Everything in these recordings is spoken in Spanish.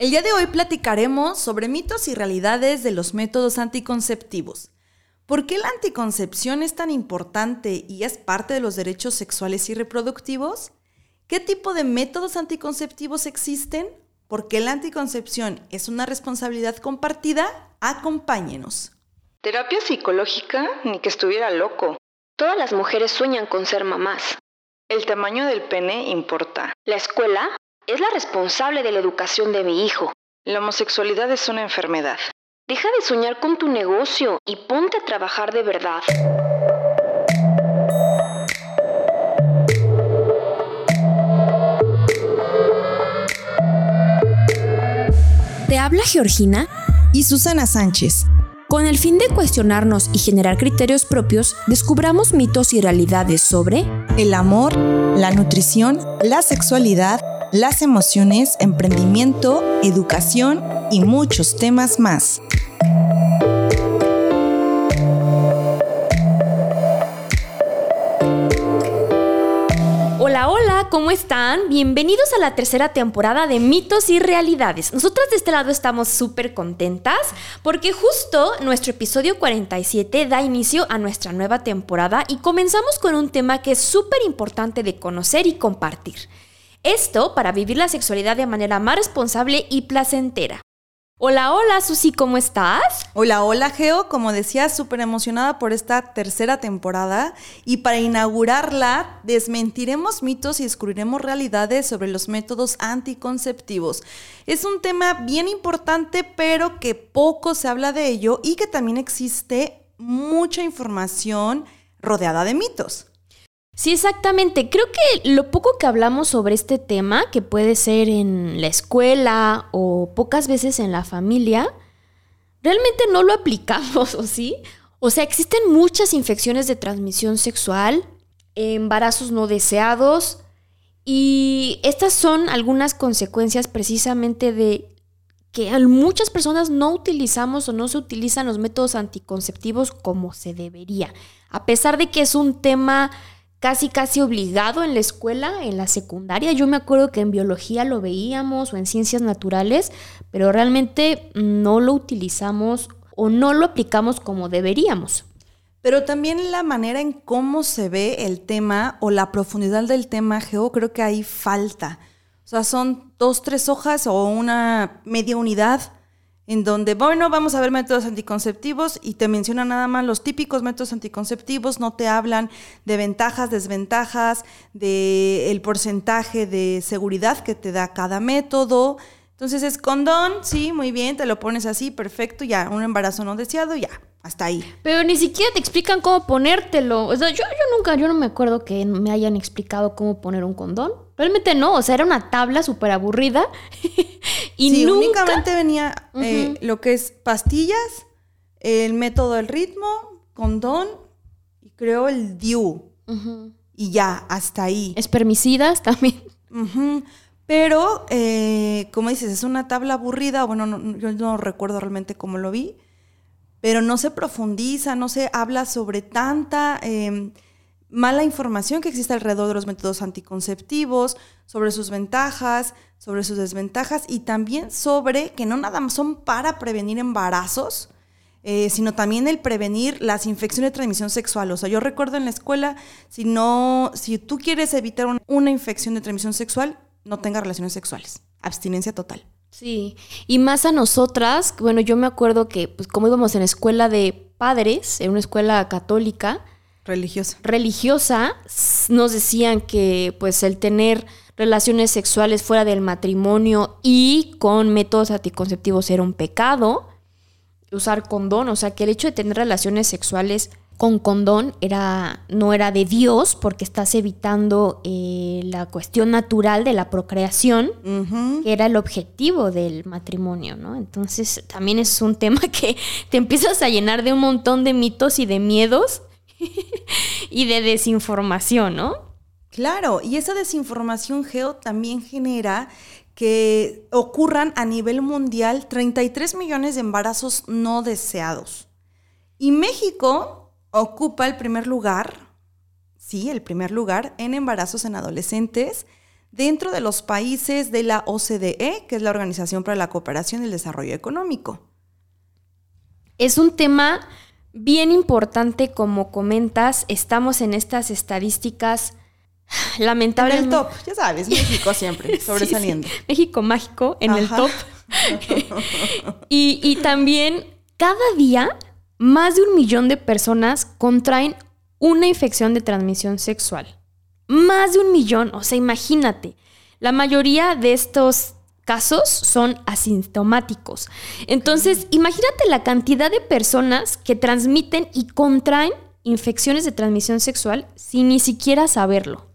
El día de hoy platicaremos sobre mitos y realidades de los métodos anticonceptivos. ¿Por qué la anticoncepción es tan importante y es parte de los derechos sexuales y reproductivos? ¿Qué tipo de métodos anticonceptivos existen? ¿Por qué la anticoncepción es una responsabilidad compartida? Acompáñenos. Terapia psicológica, ni que estuviera loco. Todas las mujeres sueñan con ser mamás. El tamaño del pene importa. La escuela es la responsable de la educación de mi hijo. La homosexualidad es una enfermedad. Deja de soñar con tu negocio y ponte a trabajar de verdad. Te habla Georgina y Susana Sánchez. Con el fin de cuestionarnos y generar criterios propios, descubramos mitos y realidades sobre el amor, la nutrición, la sexualidad, las emociones, emprendimiento, educación y muchos temas más. Hola, hola, ¿cómo están? Bienvenidos a la tercera temporada de Mitos y Realidades. Nosotras de este lado estamos súper contentas porque justo nuestro episodio 47 da inicio a nuestra nueva temporada y comenzamos con un tema que es súper importante de conocer y compartir. Esto para vivir la sexualidad de manera más responsable y placentera. Hola, hola Susi, ¿cómo estás? Hola, hola Geo, como decía, súper emocionada por esta tercera temporada y para inaugurarla desmentiremos mitos y descubriremos realidades sobre los métodos anticonceptivos. Es un tema bien importante pero que poco se habla de ello y que también existe mucha información rodeada de mitos. Sí, exactamente. Creo que lo poco que hablamos sobre este tema, que puede ser en la escuela o pocas veces en la familia, realmente no lo aplicamos, ¿o sí? O sea, existen muchas infecciones de transmisión sexual, embarazos no deseados, y estas son algunas consecuencias precisamente de que muchas personas no utilizamos o no se utilizan los métodos anticonceptivos como se debería, a pesar de que es un tema casi casi obligado en la escuela, en la secundaria. Yo me acuerdo que en biología lo veíamos o en ciencias naturales, pero realmente no lo utilizamos o no lo aplicamos como deberíamos. Pero también la manera en cómo se ve el tema o la profundidad del tema, creo que ahí falta. O sea, son dos, tres hojas o una media unidad en donde, bueno, vamos a ver métodos anticonceptivos y te mencionan nada más los típicos métodos anticonceptivos, no te hablan de ventajas, desventajas, de el porcentaje de seguridad que te da cada método. Entonces es condón, sí, muy bien, te lo pones así, perfecto, ya, un embarazo no deseado, ya, hasta ahí. Pero ni siquiera te explican cómo ponértelo. O sea, yo, yo nunca, yo no me acuerdo que me hayan explicado cómo poner un condón. Realmente no, o sea, era una tabla súper aburrida. y sí, únicamente venía eh, lo que es pastillas, el método del ritmo, condón y creo el DIU. Y ya, hasta ahí. Espermicidas también. Pero, eh, como dices, es una tabla aburrida. Bueno, yo no recuerdo realmente cómo lo vi. Pero no se profundiza, no se habla sobre tanta... Em, mala información que existe alrededor de los métodos anticonceptivos, sobre sus ventajas, sobre sus desventajas y también sobre que no nada más son para prevenir embarazos, eh, sino también el prevenir las infecciones de transmisión sexual. O sea, yo recuerdo en la escuela, si no, si tú quieres evitar una infección de transmisión sexual, no tengas relaciones sexuales. Abstinencia total. Sí, y más a nosotras, bueno, yo me acuerdo que, pues como íbamos en escuela de padres, en una escuela católica, religiosa. Religiosa, nos decían que pues el tener relaciones sexuales fuera del matrimonio y con métodos anticonceptivos era un pecado. Usar condón, o sea que el hecho de tener relaciones sexuales con condón era, no era de Dios porque estás evitando eh, la cuestión natural de la procreación, que era el objetivo del matrimonio, ¿no? Entonces también es un tema que te empiezas a llenar de un montón de mitos y de miedos y de desinformación, ¿no? Claro, y esa desinformación geo también genera que ocurran a nivel mundial 33 millones de embarazos no deseados. Y México ocupa el primer lugar, sí, el primer lugar en embarazos en adolescentes dentro de los países de la OCDE, que es la Organización para la Cooperación y el Desarrollo Económico. Es un tema bien importante, como comentas, estamos en estas estadísticas lamentables. En el top, ya sabes, México siempre, sobresaliendo. México mágico en el top. y, y también cada día más de un millón de personas contraen una infección de transmisión sexual. Más de un millón, o sea, imagínate. La mayoría de estos casos son asintomáticos. Entonces, imagínate la cantidad de personas que transmiten y contraen infecciones de transmisión sexual sin ni siquiera saberlo.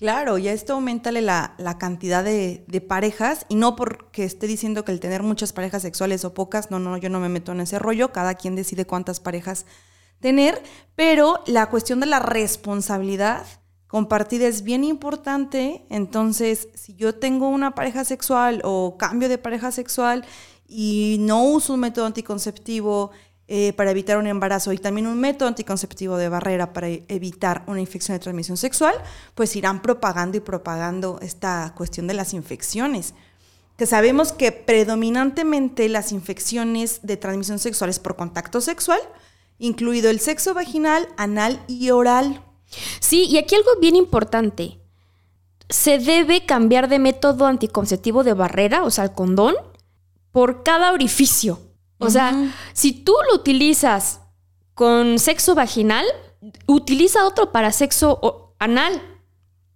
Claro, y a esto aumentale la, la cantidad de, de, parejas, y no porque esté diciendo que el tener muchas parejas sexuales o pocas, no, no, yo no me meto en ese rollo, cada quien decide cuántas parejas tener, pero la cuestión de la responsabilidad compartida es bien importante, entonces si yo tengo una pareja sexual o cambio de pareja sexual y no uso un método anticonceptivo, eh, para evitar un embarazo y también un método anticonceptivo de barrera para evitar una infección de transmisión sexual, pues irán propagando y propagando esta cuestión de las infecciones. Que sabemos que predominantemente las infecciones de transmisión sexual es por contacto sexual, incluido el sexo vaginal, anal y oral. Sí, y aquí algo bien importante. Se debe cambiar de método anticonceptivo de barrera, o sea, el condón, por cada orificio. O sea, si tú lo utilizas con sexo vaginal, utiliza otro para sexo anal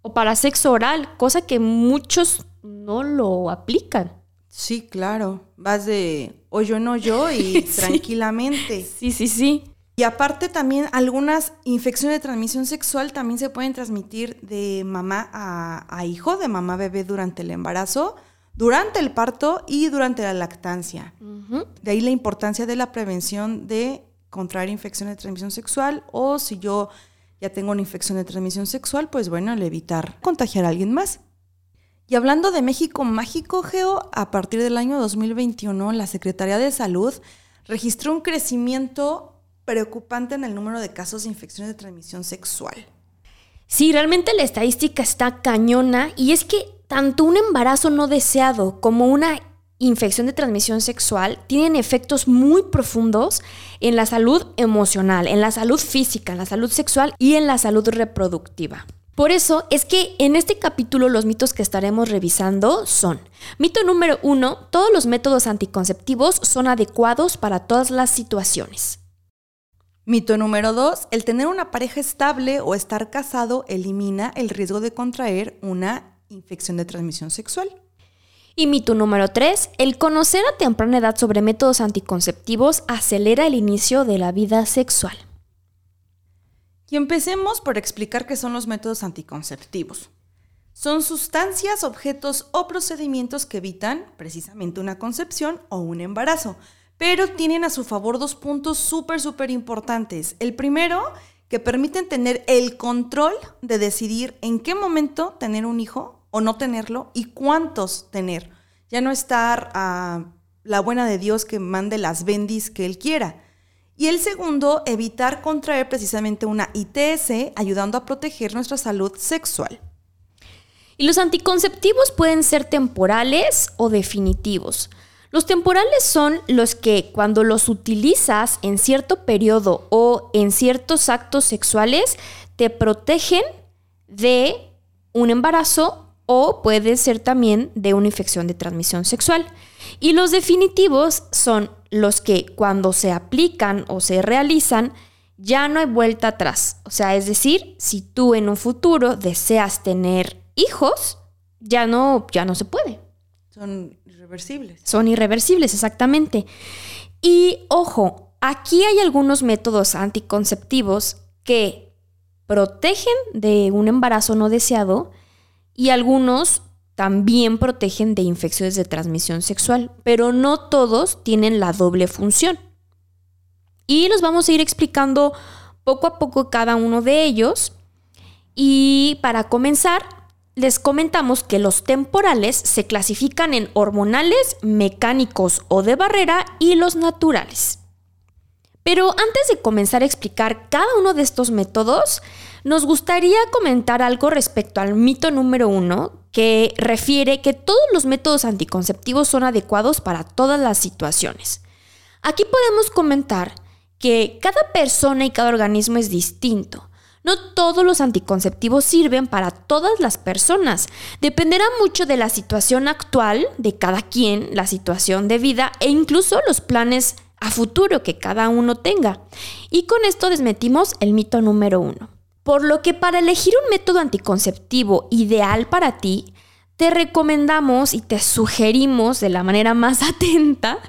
o para sexo oral, cosa que muchos no lo aplican. Sí, claro. Vas de hoyo en hoyo y tranquilamente. Sí, sí, sí. Y aparte también algunas infecciones de transmisión sexual también se pueden transmitir de mamá a, a hijo, de mamá a bebé durante el embarazo durante el parto y durante la lactancia. De ahí la importancia de la prevención de contraer infección de transmisión sexual o si yo ya tengo una infección de transmisión sexual, pues bueno, el evitar contagiar a alguien más. Y hablando de México Mágico, Geo, a partir del año 2021, la Secretaría de Salud registró un crecimiento preocupante en el número de casos de infecciones de transmisión sexual. Sí, realmente la estadística está cañona y es que tanto un embarazo no deseado como una infección de transmisión sexual tienen efectos muy profundos en la salud emocional, en la salud física, en la salud sexual y en la salud reproductiva. Por eso es que en este capítulo los mitos que estaremos revisando son, mito número uno, todos los métodos anticonceptivos son adecuados para todas las situaciones. Mito número dos, el tener una pareja estable o estar casado elimina el riesgo de contraer una infección de transmisión sexual. Y mito número 3, el conocer a temprana edad sobre métodos anticonceptivos acelera el inicio de la vida sexual. Y empecemos por explicar qué son los métodos anticonceptivos. Son sustancias, objetos o procedimientos que evitan precisamente una concepción o un embarazo, pero tienen a su favor dos puntos súper, súper importantes. El primero, que permiten tener el control de decidir en qué momento tener un hijo o no tenerlo y cuántos tener. Ya no estar a la buena de Dios que mande las bendis que Él quiera. Y el segundo, evitar contraer precisamente una ITS, ayudando a proteger nuestra salud sexual. Y los anticonceptivos pueden ser temporales o definitivos. Los temporales son los que cuando los utilizas en cierto periodo o en ciertos actos sexuales te protegen de un embarazo o puede ser también de una infección de transmisión sexual. Y los definitivos son los que cuando se aplican o se realizan ya no hay vuelta atrás. O sea, es decir, si tú en un futuro deseas tener hijos, ya no, ya no se puede. Son irreversibles. Son irreversibles, exactamente. Y ojo, aquí hay algunos métodos anticonceptivos que protegen de un embarazo no deseado, y algunos también protegen de infecciones de transmisión sexual, pero no todos tienen la doble función. Y los vamos a ir explicando poco a poco cada uno de ellos. Y para comenzar, les comentamos que los temporales se clasifican en hormonales, mecánicos o de barrera y los naturales. Pero antes de comenzar a explicar cada uno de estos métodos, nos gustaría comentar algo respecto al mito número uno, que refiere que todos los métodos anticonceptivos son adecuados para todas las situaciones. Aquí podemos comentar que cada persona y cada organismo es distinto. No todos los anticonceptivos sirven para todas las personas. Dependerá mucho de la situación actual de cada quien, la situación de vida e incluso los planes a futuro que cada uno tenga. Y con esto desmetimos el mito número uno. Por lo que para elegir un método anticonceptivo ideal para ti, te recomendamos y te sugerimos de la manera más atenta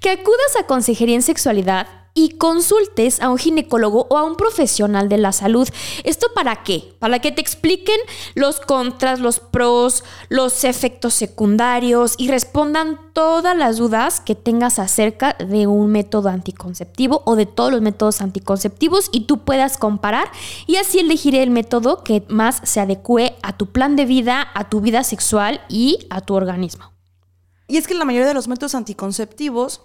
que acudas a Consejería en Sexualidad y consultes a un ginecólogo o a un profesional de la salud. ¿Esto para qué? Para que te expliquen los contras, los pros, los efectos secundarios y respondan todas las dudas que tengas acerca de un método anticonceptivo o de todos los métodos anticonceptivos y tú puedas comparar y así elegir el método que más se adecue a tu plan de vida, a tu vida sexual y a tu organismo. Y es que la mayoría de los métodos anticonceptivos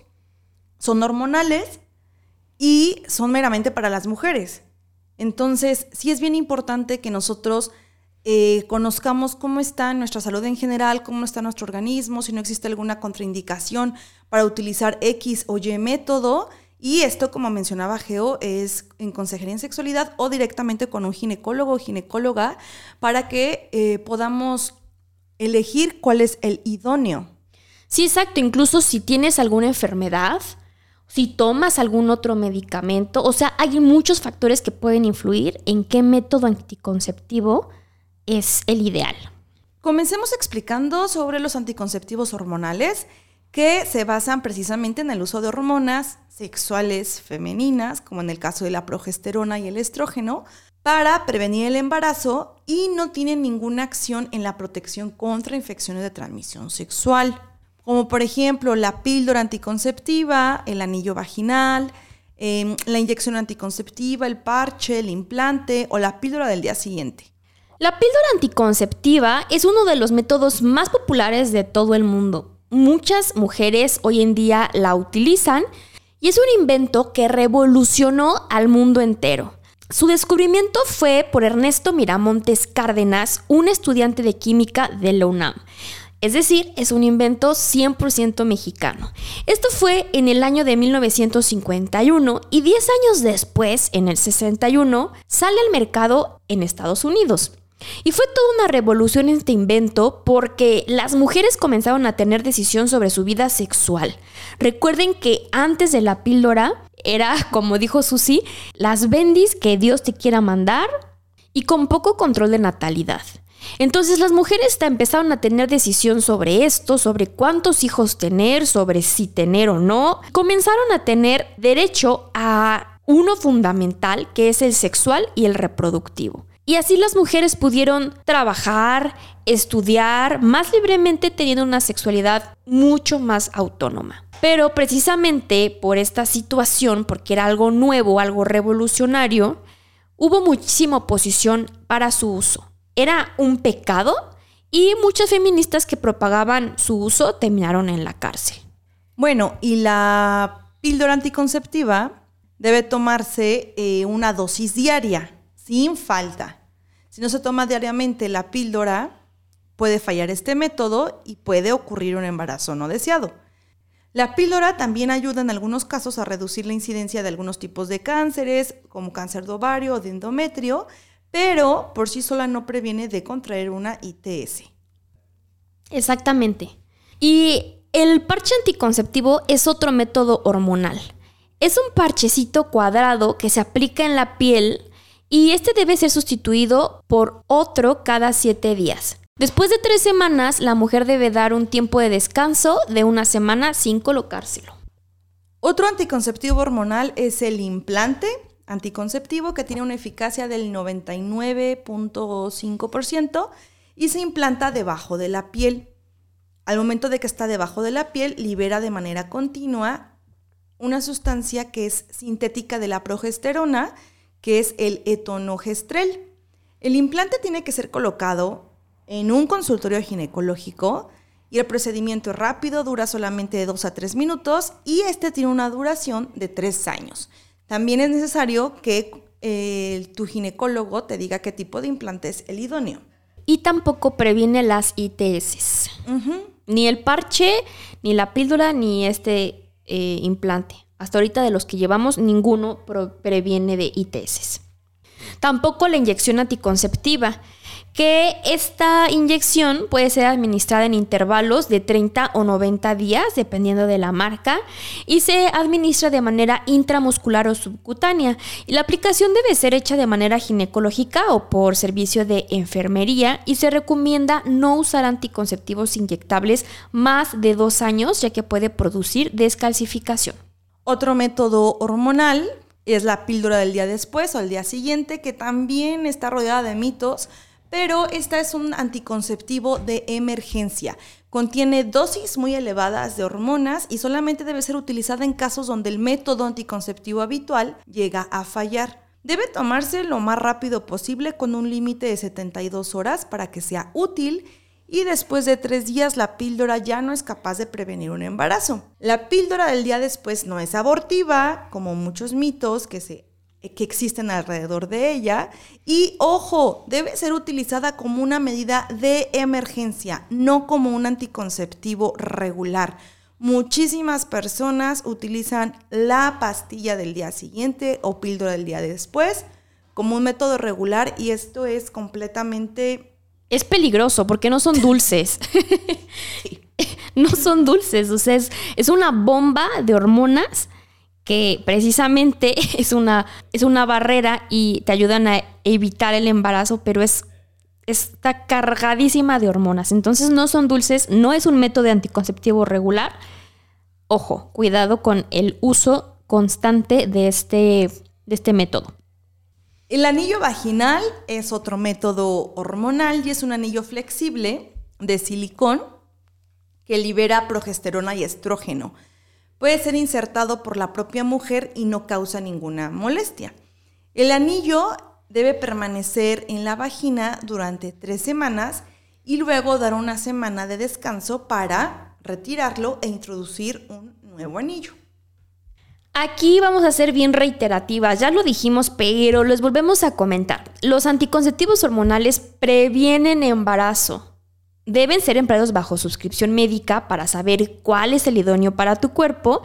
son hormonales y son meramente para las mujeres. Entonces, sí es bien importante que nosotros eh, conozcamos cómo está nuestra salud en general, cómo está nuestro organismo, si no existe alguna contraindicación para utilizar X o Y método. Y esto, como mencionaba Geo, es en consejería en sexualidad o directamente con un ginecólogo o ginecóloga para que eh, podamos elegir cuál es el idóneo. Sí, exacto. Incluso si tienes alguna enfermedad, si tomas algún otro medicamento, o sea, hay muchos factores que pueden influir en qué método anticonceptivo es el ideal. Comencemos explicando sobre los anticonceptivos hormonales que se basan precisamente en el uso de hormonas sexuales femeninas, como en el caso de la progesterona y el estrógeno, para prevenir el embarazo y no tienen ninguna acción en la protección contra infecciones de transmisión sexual como por ejemplo la píldora anticonceptiva, el anillo vaginal, em, la inyección anticonceptiva, el parche, el implante o la píldora del día siguiente. La píldora anticonceptiva es uno de los métodos más populares de todo el mundo. Muchas mujeres hoy en día la utilizan y es un invento que revolucionó al mundo entero. Su descubrimiento fue por Ernesto Miramontes Cárdenas, un estudiante de química de la UNAM. Es decir, es un invento 100% mexicano. Esto fue en el año de 1951 y 10 años después, en el 61, sale al mercado en Estados Unidos. Y fue toda una revolución este invento porque las mujeres comenzaron a tener decisión sobre su vida sexual. Recuerden que antes de la píldora era, como dijo Susi, las bendis que Dios te quiera mandar y con poco control de natalidad. Entonces las mujeres empezaron a tener decisión sobre esto, sobre cuántos hijos tener, sobre si tener o no. Comenzaron a tener derecho a uno fundamental, que es el sexual y el reproductivo. Y así las mujeres pudieron trabajar, estudiar más libremente teniendo una sexualidad mucho más autónoma. Pero precisamente por esta situación, porque era algo nuevo, algo revolucionario, hubo muchísima oposición para su uso era un pecado y muchas feministas que propagaban su uso terminaron en la cárcel. Bueno, y la píldora anticonceptiva debe tomarse eh, una dosis diaria, sin falta. Si no se toma diariamente la píldora, puede fallar este método y puede ocurrir un embarazo no deseado. La píldora también ayuda en algunos casos a reducir la incidencia de algunos tipos de cánceres, como cáncer de ovario o de endometrio, pero por sí sola no previene de contraer una ITS. Exactamente. Y el parche anticonceptivo es otro método hormonal. Es un parchecito cuadrado que se aplica en la piel y este debe ser sustituido por otro cada siete días. Después de tres semanas, la mujer debe dar un tiempo de descanso de una semana sin colocárselo. Otro anticonceptivo hormonal es el implante anticonceptivo que tiene una eficacia del 99.5% y se implanta debajo de la piel. Al momento de que está debajo de la piel, libera de manera continua una sustancia que es sintética de la progesterona, que es el etonogestrel. El implante tiene que ser colocado en un consultorio ginecológico y el procedimiento es rápido, dura solamente de 2 a 3 minutos y este tiene una duración de 3 años. También es necesario que eh, tu ginecólogo te diga qué tipo de implante es el idóneo. y tampoco previene las ITS. Ni el parche, ni la píldora, ni este eh, implante. Hasta ahorita de los que llevamos, ninguno previene de ITS. Tampoco la inyección anticonceptiva que esta inyección puede ser administrada en intervalos de 30 o 90 días, dependiendo de la marca, y se administra de manera intramuscular o subcutánea. La aplicación debe ser hecha de manera ginecológica o por servicio de enfermería y se recomienda no usar anticonceptivos inyectables más de dos años, ya que puede producir descalcificación. Otro método hormonal es la píldora del día después o el día siguiente, que también está rodeada de mitos pero esta es un anticonceptivo de emergencia. Contiene dosis muy elevadas de hormonas y solamente debe ser utilizada en casos donde el método anticonceptivo habitual llega a fallar. Debe tomarse lo más rápido posible con un límite de 72 horas para que sea útil y después de tres días la píldora ya no es capaz de prevenir un embarazo. La píldora del día después no es abortiva, como muchos mitos que se que existen alrededor de ella. Y ojo, debe ser utilizada como una medida de emergencia, no como un anticonceptivo regular. Muchísimas personas utilizan la pastilla del día siguiente o píldora del día después como un método regular y esto es completamente... Es peligroso porque no son dulces. no son dulces, o sea, es una bomba de hormonas que precisamente es una, es una barrera y te ayudan a evitar el embarazo, pero es está cargadísima de hormonas. Entonces no son dulces, no es un método anticonceptivo regular. Ojo, cuidado con el uso constante de este, de este método. El anillo vaginal es otro método hormonal y es un anillo flexible de silicón que libera progesterona y estrógeno puede ser insertado por la propia mujer y no causa ninguna molestia. El anillo debe permanecer en la vagina durante tres semanas y luego dar una semana de descanso para retirarlo e introducir un nuevo anillo. Aquí vamos a ser bien reiterativas, ya lo dijimos, pero les volvemos a comentar. Los anticonceptivos hormonales previenen embarazo. Deben ser empleados bajo suscripción médica para saber cuál es el idóneo para tu cuerpo.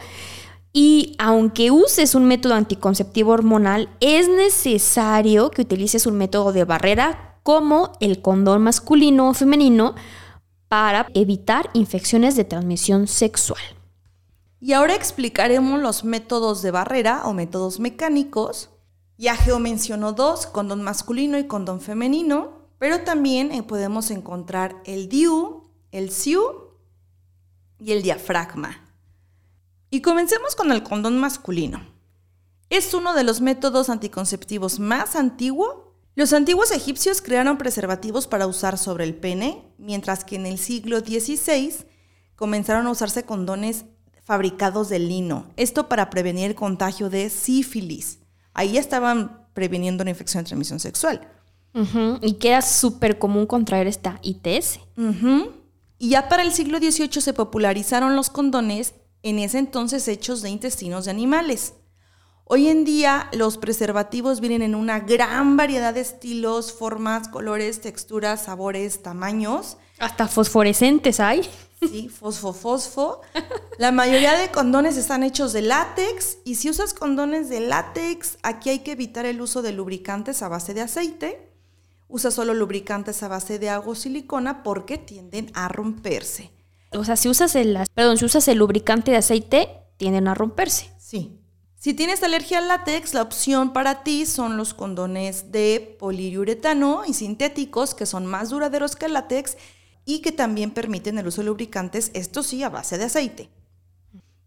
Y aunque uses un método anticonceptivo hormonal, es necesario que utilices un método de barrera como el condón masculino o femenino para evitar infecciones de transmisión sexual. Y ahora explicaremos los métodos de barrera o métodos mecánicos. Ya Geo mencionó dos, condón masculino y condón femenino. Pero también eh, podemos encontrar el DIU, el SIU y el diafragma. Y comencemos con el condón masculino. Es uno de los métodos anticonceptivos más antiguos. Los antiguos egipcios crearon preservativos para usar sobre el pene, mientras que en el siglo XVI comenzaron a usarse condones fabricados de lino. Esto para prevenir el contagio de sífilis. Ahí estaban previniendo una infección de transmisión sexual. Y que era súper común contraer esta ITS. Y ya para el siglo XVIII se popularizaron los condones, en ese entonces hechos de intestinos de animales. Hoy en día los preservativos vienen en una gran variedad de estilos, formas, colores, texturas, sabores, tamaños. Hasta fosforescentes hay. Sí, fosfo, fosfo. La mayoría de condones están hechos de látex y si usas condones de látex, aquí hay que evitar el uso de lubricantes a base de aceite Usa solo lubricantes a base de agua o silicona porque tienden a romperse. O sea, si usas el, perdón, si usas el lubricante de aceite, tienden a romperse. Sí. Si tienes alergia al látex, la opción para ti son los condones de poliuretano y sintéticos que son más duraderos que el látex y que también permiten el uso de lubricantes, esto sí, a base de aceite.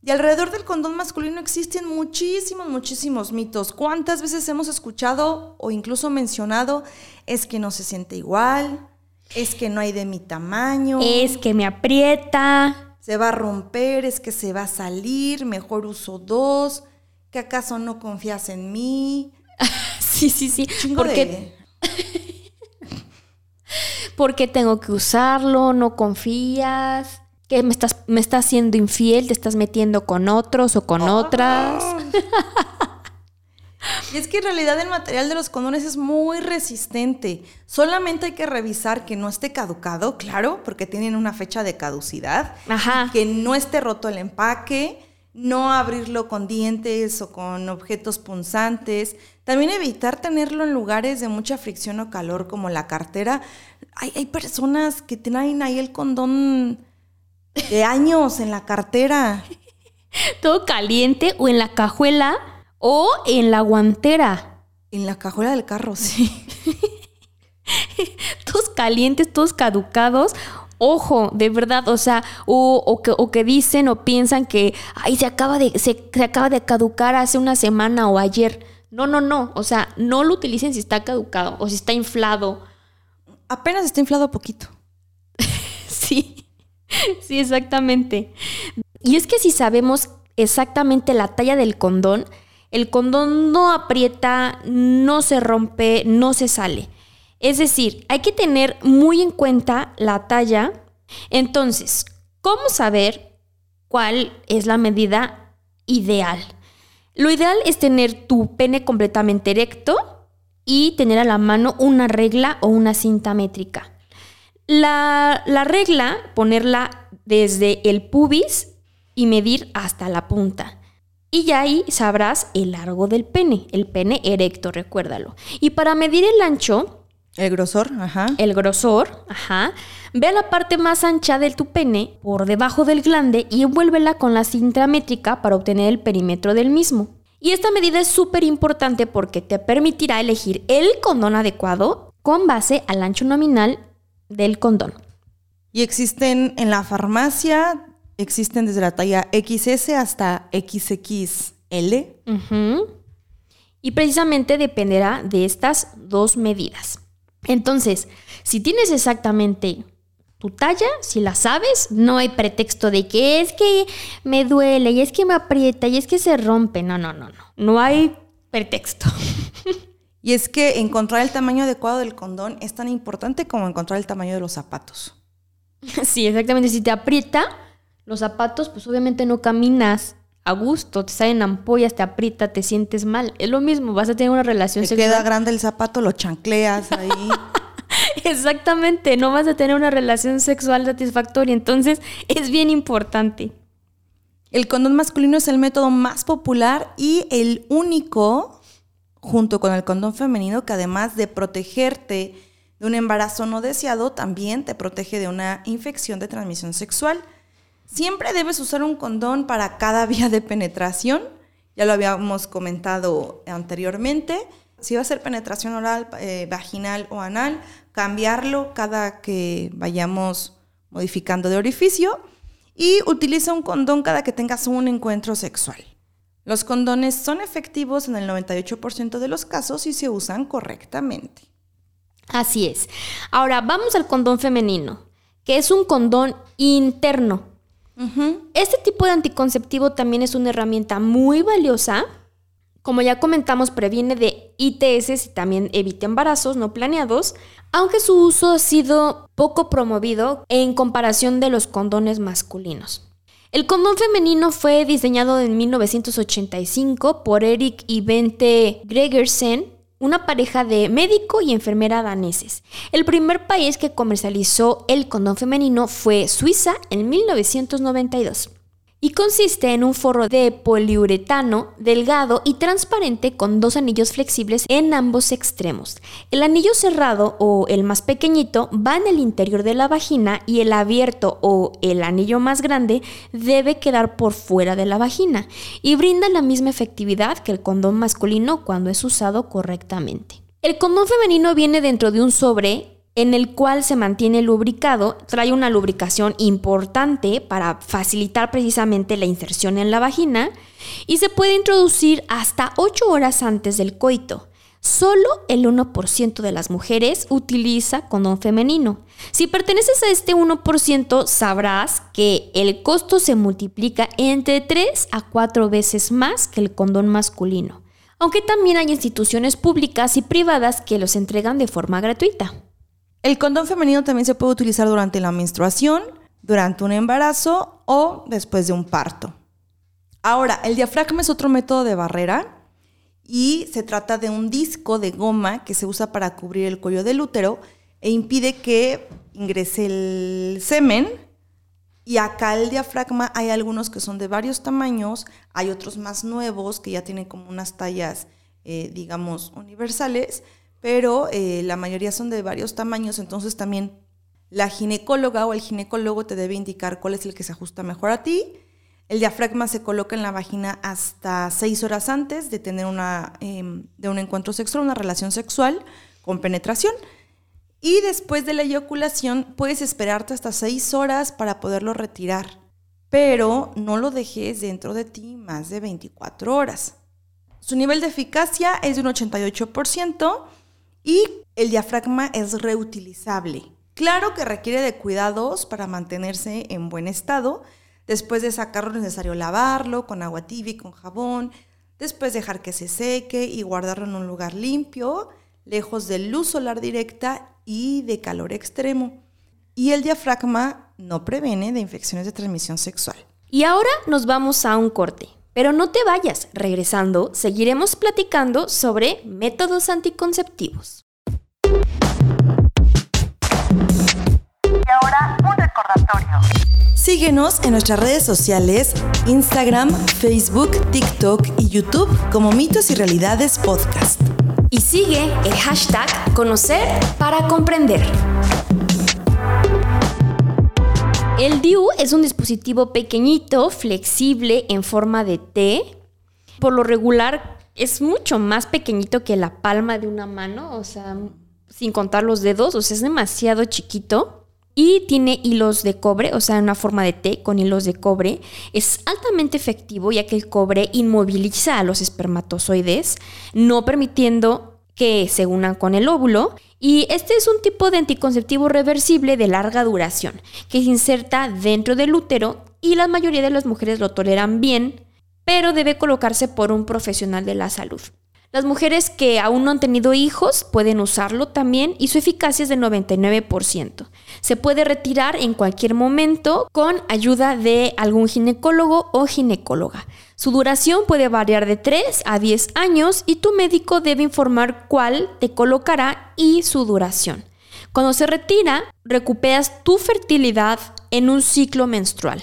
Y alrededor del condón masculino existen muchísimos, muchísimos mitos. ¿Cuántas veces hemos escuchado o incluso mencionado es que no se siente igual? Es que no hay de mi tamaño. Es que me aprieta. Se va a romper, es que se va a salir, mejor uso dos. ¿Que acaso no confías en mí? sí, sí, sí. Porque... porque tengo que usarlo, no confías que me estás, me estás haciendo infiel, te estás metiendo con otros o con otras. Y es que en realidad el material de los condones es muy resistente. Solamente hay que revisar que no esté caducado, claro, porque tienen una fecha de caducidad. Ajá. Que no esté roto el empaque, no abrirlo con dientes o con objetos punzantes. También evitar tenerlo en lugares de mucha fricción o calor, como la cartera. Hay, hay personas que traen ahí el condón de años en la cartera. Todo caliente o en la cajuela o en la guantera. En la cajuela del carro, sí. todos calientes, todos caducados. Ojo, de verdad, o sea, o, o que, o que dicen o piensan que, ay, se acaba, de, se, se acaba de caducar hace una semana o ayer. No, no, no. O sea, no lo utilicen si está caducado o si está inflado. Apenas está inflado poquito. Sí, sí, exactamente. Y es que si sabemos exactamente la talla del condón, el condón no aprieta, no se rompe, no se sale. Es decir, hay que tener muy en cuenta la talla. Entonces, ¿cómo saber cuál es la medida ideal? Lo ideal es tener tu pene completamente erecto y tener a la mano una regla o una cinta métrica. La, la regla, ponerla desde el pubis y medir hasta la punta. Y ya ahí sabrás el largo del pene, el pene erecto, recuérdalo. Y para medir el ancho, El grosor, ajá. el grosor, ajá, ve a la parte más ancha de tu pene por debajo del glande y envuélvela con la cinta métrica para obtener el perímetro del mismo. Y esta medida es súper importante porque te permitirá elegir el condón adecuado con base al ancho nominal del condón. Y existen en la farmacia, existen desde la talla XS hasta XXL. Y precisamente dependerá de estas dos medidas. Entonces, si tienes exactamente tu talla, si la sabes, no hay pretexto de que es que me duele y es que me aprieta y es que se rompe. No, no, no, no. No hay pretexto. Y es que encontrar el tamaño adecuado del condón es tan importante como encontrar el tamaño de los zapatos. Sí, exactamente. Si te aprieta los zapatos, pues obviamente no caminas a gusto, te salen ampollas, te aprieta, te sientes mal. Es lo mismo, vas a tener una relación Te sexual. queda grande el zapato, lo chancleas ahí. Exactamente, no vas a tener una relación sexual satisfactoria. Entonces, es bien importante. El condón masculino es el método más popular y el único, junto con el condón femenino, que además de protegerte de un embarazo no deseado, también te protege de una infección de transmisión sexual. Siempre debes usar un condón para cada vía de penetración. Ya lo habíamos comentado anteriormente. Si va a ser penetración oral, eh, vaginal o anal, cambiarlo cada que vayamos modificando de orificio. Y utiliza un condón cada que tengas un encuentro sexual. Los condones son efectivos en el 98% de los casos y se usan correctamente. Así es. Ahora, vamos al condón femenino, que es un condón interno. Este tipo de anticonceptivo también es una herramienta muy valiosa. Como ya comentamos, previene de ITS y también evita embarazos no planeados, aunque su uso ha sido poco promovido en comparación de los condones masculinos. El condón femenino fue diseñado en 1985 por Eric y Bente Gregersen, una pareja de médico y enfermera daneses. El primer país que comercializó el condón femenino fue Suiza en 1992 y consiste en un forro de poliuretano delgado y transparente con dos anillos flexibles en ambos extremos. El anillo cerrado o el más pequeñito va en el interior de la vagina y el abierto o el anillo más grande debe quedar por fuera de la vagina y brinda la misma efectividad que el condón masculino cuando es usado correctamente. El condón femenino viene dentro de un sobre en el cual se mantiene lubricado, trae una lubricación importante para facilitar precisamente la inserción en la vagina y se puede introducir hasta 8 horas antes del coito. Solo el 1% de las mujeres utiliza condón femenino. Si perteneces a este 1%, sabrás que el costo se multiplica entre 3 a 4 veces más que el condón masculino, aunque también hay instituciones públicas y privadas que los entregan de forma gratuita. El condón femenino también se puede utilizar durante la menstruación, durante un embarazo o después de un parto. Ahora, el diafragma es otro método de barrera y se trata de un disco de goma que se usa para cubrir el cuello del útero e impide que ingrese el semen. Y acá el diafragma hay algunos que son de varios tamaños, hay otros más nuevos que ya tienen como unas tallas, eh, digamos, universales, pero eh, la mayoría son de varios tamaños, entonces también la ginecóloga o el ginecólogo te debe indicar cuál es el que se ajusta mejor a ti el diafragma se coloca en la vagina hasta seis horas antes de tener una, em, de un encuentro sexual, una relación sexual con penetración. Y después de la eyaculación puedes esperarte hasta seis horas para poderlo retirar, pero no lo dejes dentro de ti más de 24 horas. Su nivel de eficacia es de un 88% y el diafragma es reutilizable. Claro que requiere de cuidados para mantenerse en buen estado, Después de sacarlo es necesario lavarlo con agua tibia y con jabón. Después dejar que se seque y guardarlo en un lugar limpio, lejos de luz solar directa y de calor extremo. Y el diafragma no previene de infecciones de transmisión sexual. Y ahora nos vamos a un corte. Pero no te vayas, regresando, seguiremos platicando sobre métodos anticonceptivos. Y ahora un recordatorio. Síguenos en nuestras redes sociales, Instagram, Facebook, TikTok y YouTube como Mitos y Realidades Podcast. Y sigue el hashtag Conocer para Comprender. El DIU es un dispositivo pequeñito, flexible, en forma de T. Por lo regular es mucho más pequeñito que la palma de una mano, o sea, sin contar los dedos, o sea, es demasiado chiquito y tiene hilos de cobre, o sea, una forma de T con hilos de cobre. Es altamente efectivo ya que el cobre inmoviliza a los espermatozoides, no permitiendo que se unan con el óvulo. Y este es un tipo de anticonceptivo reversible de larga duración que se inserta dentro del útero y la mayoría de las mujeres lo toleran bien, pero debe colocarse por un profesional de la salud. Las mujeres que aún no han tenido hijos pueden usarlo también y su eficacia es del 99%. Se puede retirar en cualquier momento con ayuda de algún ginecólogo o ginecóloga. Su duración puede variar de 3 a 10 años y tu médico debe informar cuál te colocará y su duración. Cuando se retira, recuperas tu fertilidad en un ciclo menstrual.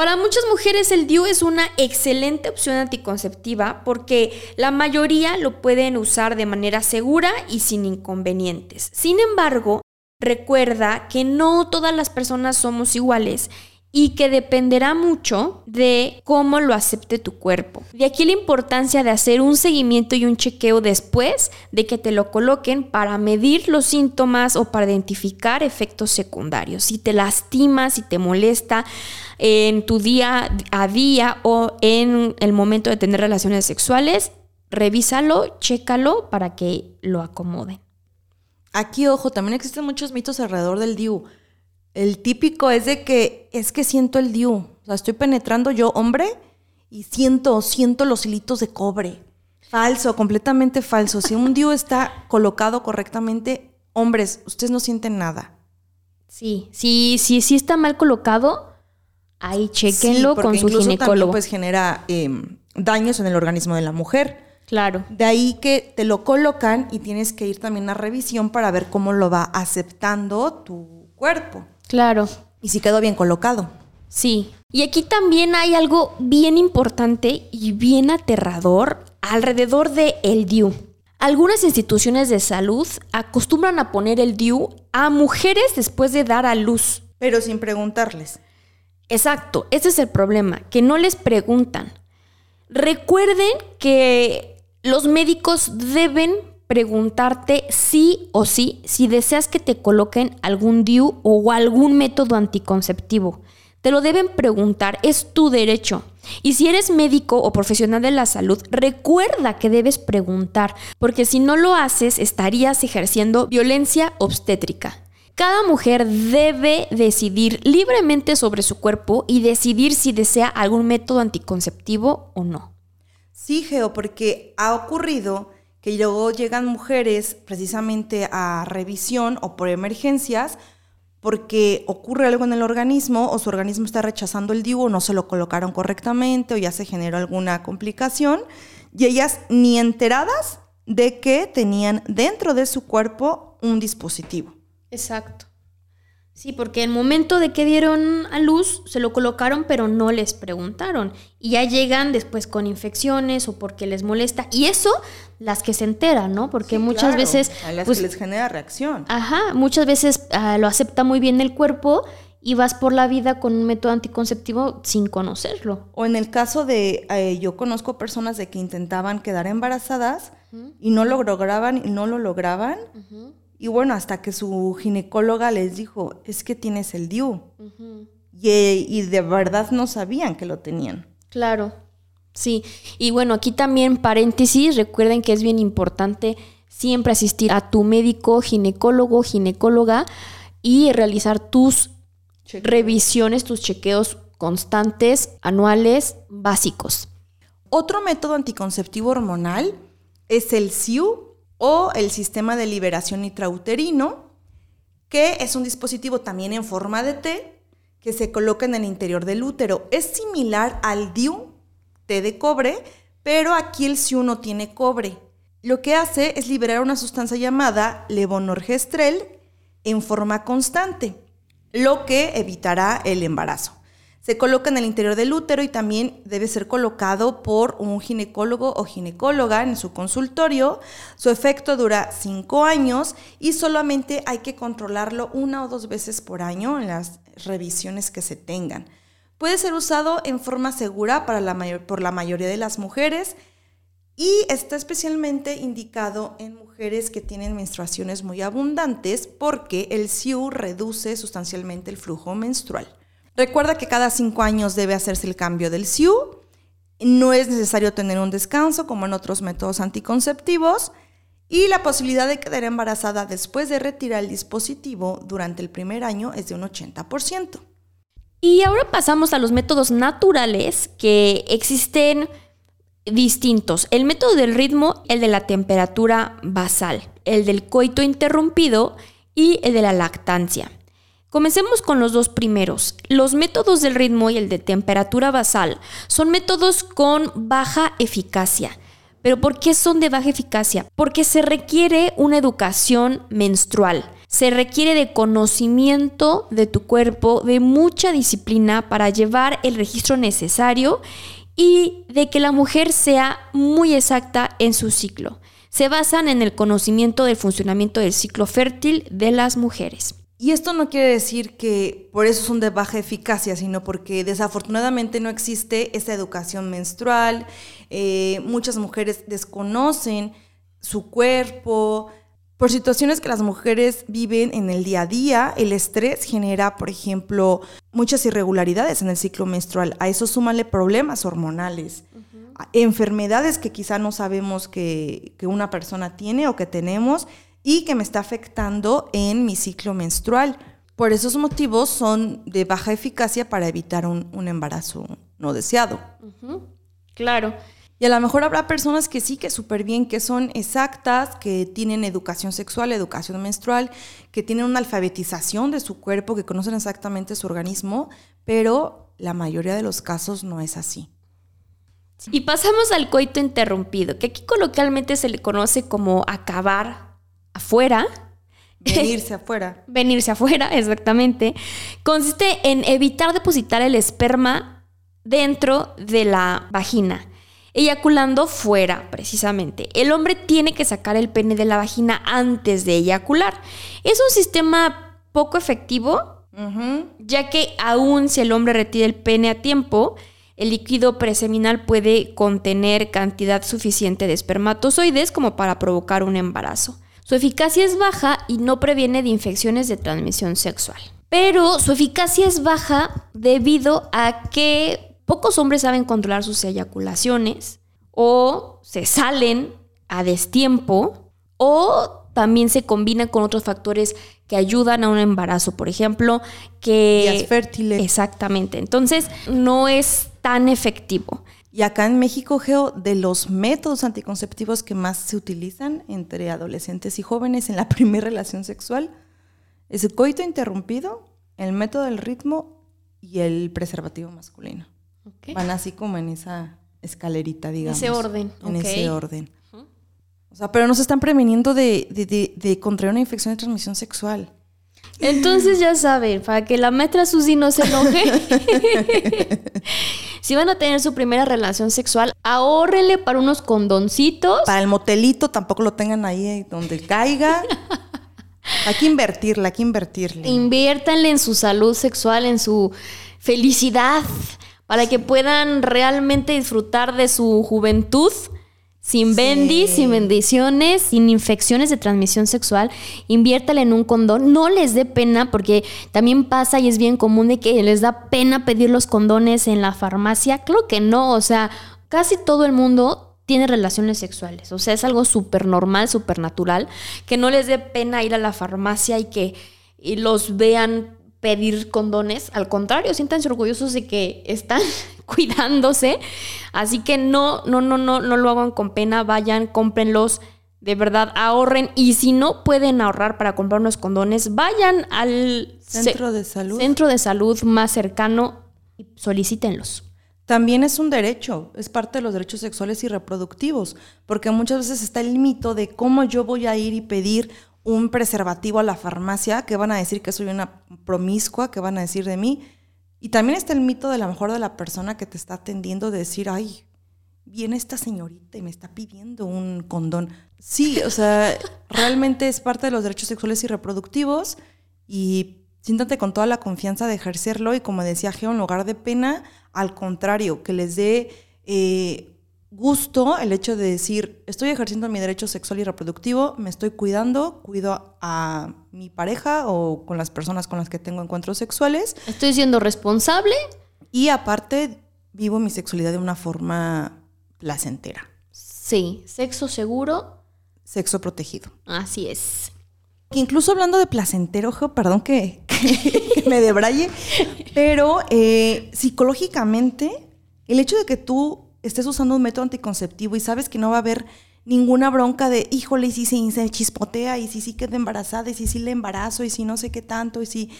Para muchas mujeres el DIU es una excelente opción anticonceptiva porque la mayoría lo pueden usar de manera segura y sin inconvenientes. Sin embargo, recuerda que no todas las personas somos iguales y que dependerá mucho de cómo lo acepte tu cuerpo. De aquí la importancia de hacer un seguimiento y un chequeo después de que te lo coloquen para medir los síntomas o para identificar efectos secundarios. Si te lastima, si te molesta en tu día a día o en el momento de tener relaciones sexuales, revísalo, chécalo para que lo acomoden. Aquí, ojo, también existen muchos mitos alrededor del DIU. El típico es de que es que siento el DIU. O sea, estoy penetrando yo, hombre, y siento, siento los hilitos de cobre. Falso, completamente falso. Si un DIU está colocado correctamente, hombres, ustedes no sienten nada. Sí, sí, sí, sí está mal colocado, ahí chequenlo con su incluso ginecólogo. También, pues genera em, daños en el organismo de la mujer. Claro. De ahí que te lo colocan y tienes que ir también a revisión para ver cómo lo va aceptando tu cuerpo. Claro. Y si quedó bien colocado. Sí. Y aquí también hay algo bien importante y bien aterrador alrededor de el DIU. Algunas instituciones de salud acostumbran a poner el DIU a mujeres después de dar a luz. Pero sin preguntarles. Exacto, ese es el problema, que no les preguntan. Recuerden que los médicos deben preguntarte sí o sí si deseas que te coloquen algún DIU o algún método anticonceptivo. Te lo deben preguntar, es tu derecho. Y si eres médico o profesional de la salud, recuerda que debes preguntar, porque si no lo haces estarías ejerciendo violencia obstétrica. Cada mujer debe decidir libremente sobre su cuerpo y decidir si desea algún método anticonceptivo o no. Sí, Geo, porque ha ocurrido que luego llegan mujeres precisamente a revisión o por emergencias porque ocurre algo en el organismo o su organismo está rechazando el DIU no se lo colocaron correctamente o ya se generó alguna complicación. y ellas ni enteradas de que tenían dentro de su cuerpo un dispositivo. Exacto. Sí, porque el momento de que dieron a luz se lo colocaron, pero no les preguntaron. Y ya llegan después con infecciones o porque les molesta. Y eso, las que se enteran, ¿no? Porque Sí, muchas claro, veces. A las pues, que les genera reacción. Ajá, muchas veces ah, lo acepta muy bien el cuerpo y vas por la vida con un método anticonceptivo sin conocerlo. O en el caso de, eh, yo conozco personas de que intentaban quedar embarazadas y no lo lograban y no lo lograban. Y bueno, hasta que su ginecóloga les dijo, es que tienes el DIU. y, y de verdad no sabían que lo tenían. Claro, sí. Y bueno, aquí también paréntesis, recuerden que es bien importante siempre asistir a tu médico, ginecólogo, ginecóloga y realizar tus revisiones, tus chequeos constantes, anuales, básicos. Otro método anticonceptivo hormonal es el SIU o el sistema de liberación intrauterino, que es un dispositivo también en forma de T que se coloca en el interior del útero. Es similar al DIU, T de cobre, pero aquí el SIU no tiene cobre. Lo que hace es liberar una sustancia llamada levonorgestrel en forma constante, lo que evitará el embarazo. Se coloca en el interior del útero y también debe ser colocado por un ginecólogo o ginecóloga en su consultorio. Su efecto dura cinco años y solamente hay que controlarlo una o dos veces por año en las revisiones que se tengan. Puede ser usado en forma segura para la mayor, por la mayoría de las mujeres y está especialmente indicado en mujeres que tienen menstruaciones muy abundantes porque el SIU reduce sustancialmente el flujo menstrual. Recuerda que cada cinco años debe hacerse el cambio del SIU. No es necesario tener un descanso como en otros métodos anticonceptivos. Y la posibilidad de quedar embarazada después de retirar el dispositivo durante el primer año es de un 80%. Y ahora pasamos a los métodos naturales que existen distintos. El método del ritmo, el de la temperatura basal, el del coito interrumpido y el de la lactancia. Comencemos con los dos primeros. Los métodos del ritmo y el de temperatura basal son métodos con baja eficacia. ¿Pero por qué son de baja eficacia? Porque se requiere una educación menstrual. Se requiere de conocimiento de tu cuerpo, de mucha disciplina para llevar el registro necesario y de que la mujer sea muy exacta en su ciclo. Se basan en el conocimiento del funcionamiento del ciclo fértil de las mujeres. Y esto no quiere decir que por eso son de baja eficacia, sino porque desafortunadamente no existe esa educación menstrual. Eh, muchas mujeres desconocen su cuerpo. Por situaciones que las mujeres viven en el día a día, el estrés genera, por ejemplo, muchas irregularidades en el ciclo menstrual. A eso súmale problemas hormonales, enfermedades que quizá no sabemos que, que una persona tiene o que tenemos y que me está afectando en mi ciclo menstrual. Por esos motivos son de baja eficacia para evitar un, un embarazo no deseado. Claro. Y a lo mejor habrá personas que sí, que súper bien, que son exactas, que tienen educación sexual, educación menstrual, que tienen una alfabetización de su cuerpo, que conocen exactamente su organismo, pero la mayoría de los casos no es así. Y pasamos al coito interrumpido, que aquí coloquialmente se le conoce como acabar afuera. Venirse afuera. Venirse afuera, exactamente. Consiste en evitar depositar el esperma dentro de la vagina, eyaculando fuera, precisamente. El hombre tiene que sacar el pene de la vagina antes de eyacular. Es un sistema poco efectivo, ya que aún si el hombre retira el pene a tiempo, el líquido preseminal puede contener cantidad suficiente de espermatozoides como para provocar un embarazo. Su eficacia es baja y no previene de infecciones de transmisión sexual. Pero su eficacia es baja debido a que pocos hombres saben controlar sus eyaculaciones o se salen a destiempo o también se combina con otros factores que ayudan a un embarazo, por ejemplo, que... Días fértiles. Exactamente. Entonces, no es tan efectivo. Y acá en México, Geo, de los métodos anticonceptivos que más se utilizan entre adolescentes y jóvenes en la primera relación sexual es el coito interrumpido, el método del ritmo y el preservativo masculino. Van así como en esa escalerita, digamos. ese orden, En ok. ese orden. O sea, pero no se están preveniendo de, de, de- de contraer una infección de transmisión sexual. Entonces ya saben, para que la maestra Susi no se enoje. si van a tener su primera relación sexual, ahórrenle para unos condoncitos. Para el motelito tampoco lo tengan ahí eh, donde caiga. Hay que invertirle, hay que invertirle. Inviértanle en su salud sexual, en su felicidad, para que puedan realmente disfrutar de su juventud sin bendis, sin bendiciones, sin infecciones de transmisión sexual. Inviértale en un condón. No les dé pena, porque también pasa y es bien común de que les da pena pedir los condones en la farmacia. Claro que no, o sea, casi todo el mundo tiene relaciones sexuales. O sea, es algo súper normal, súper natural, que no les dé pena ir a la farmacia y que y los vean pedir condones. Al contrario, siéntanse orgullosos de que están cuidándose. Así que no, no, no, no, no lo hagan con pena. Vayan, cómprenlos. De verdad, ahorren. Y si no pueden ahorrar para comprar unos condones, vayan al ce- Centro de salud. centro de salud más cercano y solicítenlos. También es un derecho, es parte de los derechos sexuales y reproductivos, porque muchas veces está el mito de cómo yo voy a ir y pedir un preservativo a la farmacia, que van a decir que soy una promiscua, que van a decir de mí. Y también está el mito de la mejor de la persona que te está atendiendo de decir, ay, viene esta señorita y me está pidiendo un condón. Sí, o sea, realmente es parte de los derechos sexuales y reproductivos y siéntate con toda la confianza de ejercerlo y como decía Geo, en lugar de pena, al contrario, que les dé eh, gusto el hecho de decir, estoy ejerciendo mi derecho sexual y reproductivo, me estoy cuidando, cuido a mi pareja o con las personas con las que tengo encuentros sexuales Estoy siendo responsable. y aparte vivo mi sexualidad de una forma placentera, Sí, sexo seguro. sexo protegido. Así es. Que incluso hablando de placentero, Geo, perdón que, que me debraye, pero eh, psicológicamente, el hecho de que tú estés usando un método anticonceptivo y sabes que no va a haber ninguna bronca de, híjole, y si se, se chispotea, y si sí queda embarazada, y si sí le embarazo, y si no sé qué tanto, y si,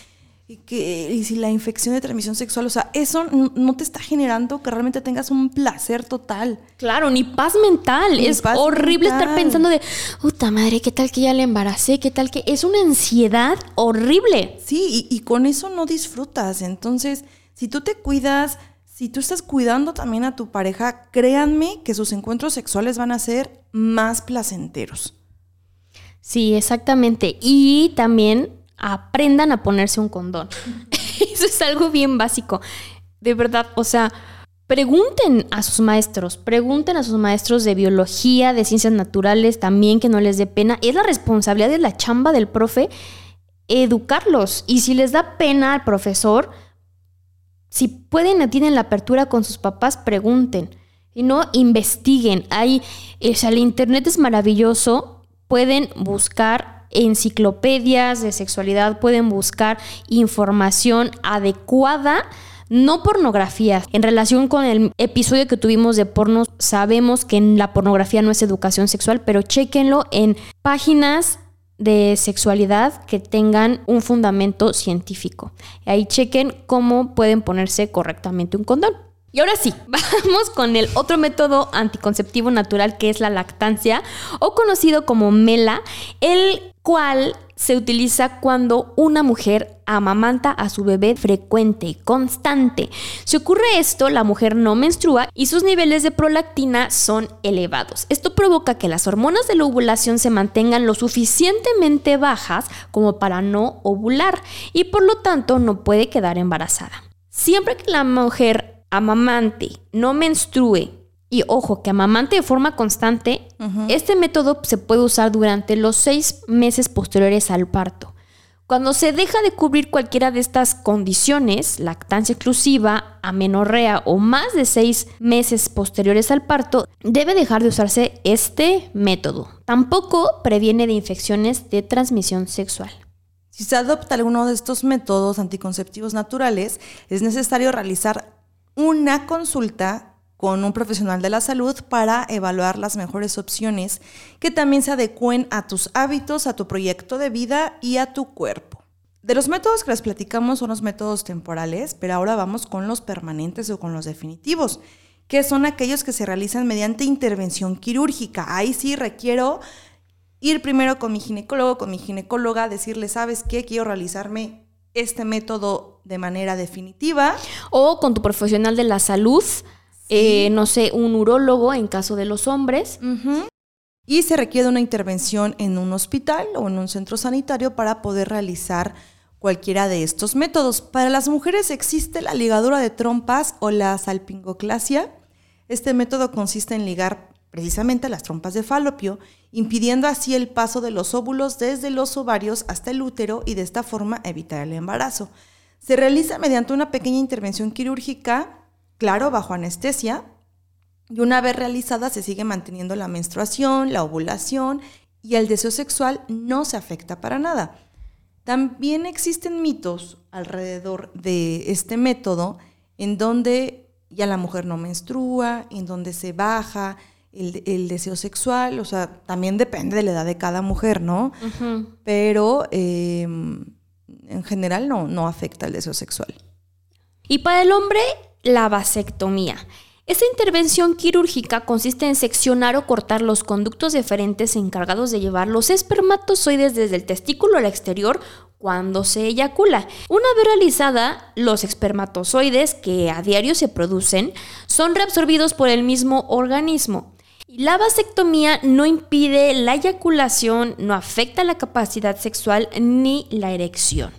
y que, y si la infección de transmisión sexual, o sea, eso no te está generando que realmente tengas un placer total. Claro, ni paz mental. Ni es paz horrible estar pensando de, puta madre, ¿qué tal que ya le embaracé? ¿Qué tal que...? Es una ansiedad horrible. Sí, y, y con eso no disfrutas. Entonces, si tú te cuidas, si tú estás cuidando también a tu pareja, créanme que sus encuentros sexuales van a ser más placenteros. Sí, exactamente. Y también aprendan a ponerse un condón. Eso es algo bien básico. De verdad, o sea, pregunten a sus maestros, pregunten a sus maestros de biología, de ciencias naturales, también que no les dé pena. Es la responsabilidad de la chamba del profe educarlos. Y si les da pena al profesor, si pueden, tienen la apertura con sus papás, pregunten. Y no investiguen. Hay, o sea, el internet es maravilloso. Pueden buscar enciclopedias de sexualidad, pueden buscar información adecuada. No pornografía. En relación con el episodio que tuvimos de porno, sabemos que la pornografía no es educación sexual, pero chéquenlo en páginas de sexualidad que tengan un fundamento científico. Ahí chequen cómo pueden ponerse correctamente un condón. Y ahora sí, vamos con el otro método anticonceptivo natural que es la lactancia o conocido como MELA, el cual se utiliza cuando una mujer amamanta a su bebé frecuente y constante. Si ocurre esto, la mujer no menstrua y sus niveles de prolactina son elevados. Esto provoca que las hormonas de la ovulación se mantengan lo suficientemente bajas como para no ovular y por lo tanto no puede quedar embarazada. Siempre que la mujer amamante no menstrue y ojo, que amamante de forma constante, este método se puede usar durante los seis meses posteriores al parto. Cuando se deja de cubrir cualquiera de estas condiciones, lactancia exclusiva, amenorrea o más de seis meses posteriores al parto, debe dejar de usarse este método. Tampoco previene de infecciones de transmisión sexual. Si se adopta alguno de estos métodos anticonceptivos naturales, es necesario realizar una consulta con un profesional de la salud para evaluar las mejores opciones que también se adecúen a tus hábitos, a tu proyecto de vida y a tu cuerpo. De los métodos que les platicamos son los métodos temporales, pero ahora vamos con los permanentes o con los definitivos, que son aquellos que se realizan mediante intervención quirúrgica. Ahí sí requiero ir primero con mi ginecólogo, con mi ginecóloga, decirle, ¿sabes qué? Quiero realizarme este método de manera definitiva. O con tu profesional de la salud, eh, no sé, un urólogo en caso de los hombres. Y se requiere una intervención en un hospital o en un centro sanitario para poder realizar cualquiera de estos métodos. Para las mujeres existe la ligadura de trompas o la salpingoclasia. Este método consiste en ligar precisamente las trompas de falopio, impidiendo así el paso de los óvulos desde los ovarios hasta el útero y de esta forma evitar el embarazo. Se realiza mediante una pequeña intervención quirúrgica, claro, bajo anestesia, y una vez realizada se sigue manteniendo la menstruación, la ovulación y el deseo sexual no se afecta para nada. También existen mitos alrededor de este método en donde ya la mujer no menstrua, en donde se baja el, deseo sexual, o sea, también depende de la edad de cada mujer, ¿no? Pero em, en general no, no afecta el deseo sexual. Y para el hombre, la vasectomía. Esta intervención quirúrgica consiste en seccionar o cortar los conductos deferentes encargados de llevar los espermatozoides desde el testículo al exterior cuando se eyacula. Una vez realizada, los espermatozoides que a diario se producen son reabsorbidos por el mismo organismo. La vasectomía no impide la eyaculación, no afecta la capacidad sexual ni la erección.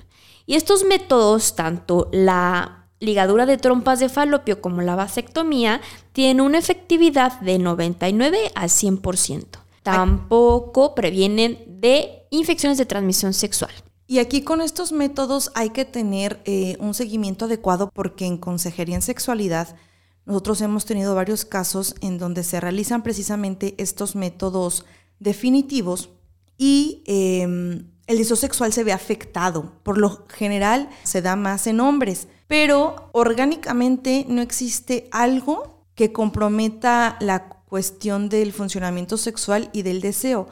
Y estos métodos, tanto la ligadura de trompas de falopio como la vasectomía tienen una efectividad de 99 al 100%. Tampoco previenen de infecciones de transmisión sexual. Y aquí con estos métodos hay que tener eh, un seguimiento adecuado porque en consejería en sexualidad nosotros hemos tenido varios casos en donde se realizan precisamente estos métodos definitivos y em, el deseo sexual se ve afectado. Por lo general se da más en hombres pero orgánicamente no existe algo que comprometa la cuestión del funcionamiento sexual y del deseo.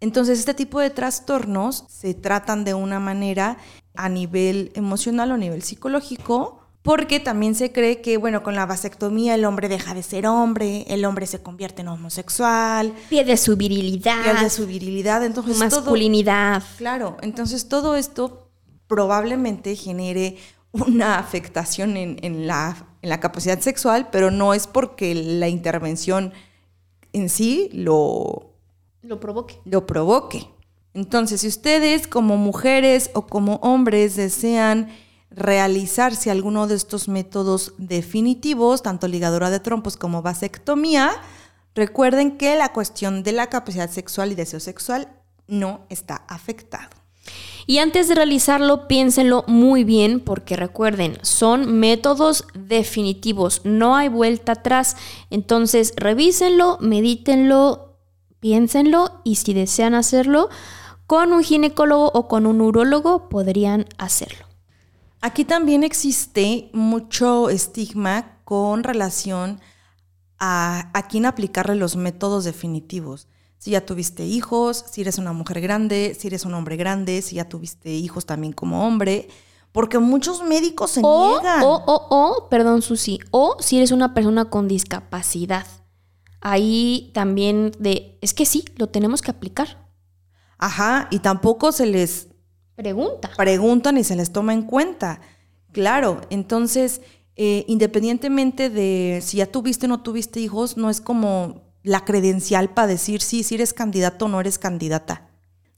Entonces, este tipo de trastornos se tratan de una manera a nivel emocional o a nivel psicológico, porque también se cree que, bueno, con la vasectomía el hombre deja de ser hombre, el hombre se convierte en homosexual. Pierde su virilidad. Pierde su virilidad, entonces... Masculinidad. claro, entonces todo esto probablemente genere una afectación en, la, capacidad sexual, pero no es porque la intervención en sí lo, lo provoque. Lo provoque. Entonces, si ustedes como mujeres o como hombres desean realizarse alguno de estos métodos definitivos, tanto ligadura de trompos como vasectomía, recuerden que la cuestión de la capacidad sexual y deseo sexual no está afectado. Y antes de realizarlo, piénsenlo muy bien porque recuerden, son métodos definitivos, no hay vuelta atrás. Entonces, revísenlo, medítenlo, piénsenlo y si desean hacerlo, con un ginecólogo o con un urólogo podrían hacerlo. Aquí también existe mucho estigma con relación a, a quién aplicarle los métodos definitivos si ya tuviste hijos, si eres una mujer grande, si eres un hombre grande, si ya tuviste hijos también como hombre. Porque muchos médicos se niegan. O, o, o, perdón, Susi, o si eres una persona con discapacidad. Ahí también de, es que sí, lo tenemos que aplicar. Ajá, y tampoco se les pregunta. Preguntan y se les toma en cuenta. Claro, entonces, eh, independientemente de si ya tuviste o no tuviste hijos, no es como la credencial para decir sí, si eres candidato o no eres candidata.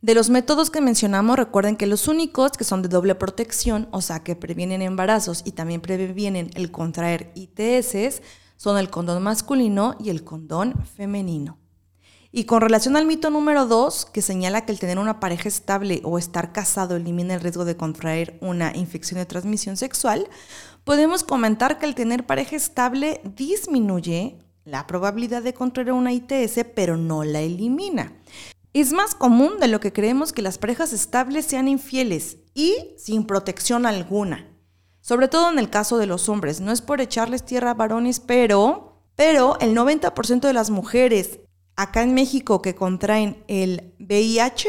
De los métodos que mencionamos, recuerden que los únicos que son de doble protección, o sea, que previenen embarazos y también previenen el contraer ITS, son el condón masculino y el condón femenino. Y con relación al mito número dos, que señala que el tener una pareja estable o estar casado elimina el riesgo de contraer una infección de transmisión sexual, podemos comentar que el tener pareja estable disminuye la probabilidad de contraer una ITS, pero no la elimina. Es más común de lo que creemos que las parejas estables sean infieles y sin protección alguna. Sobre todo en el caso de los hombres. No es por echarles tierra a varones, pero, pero el 90% de las mujeres acá en México que contraen el VIH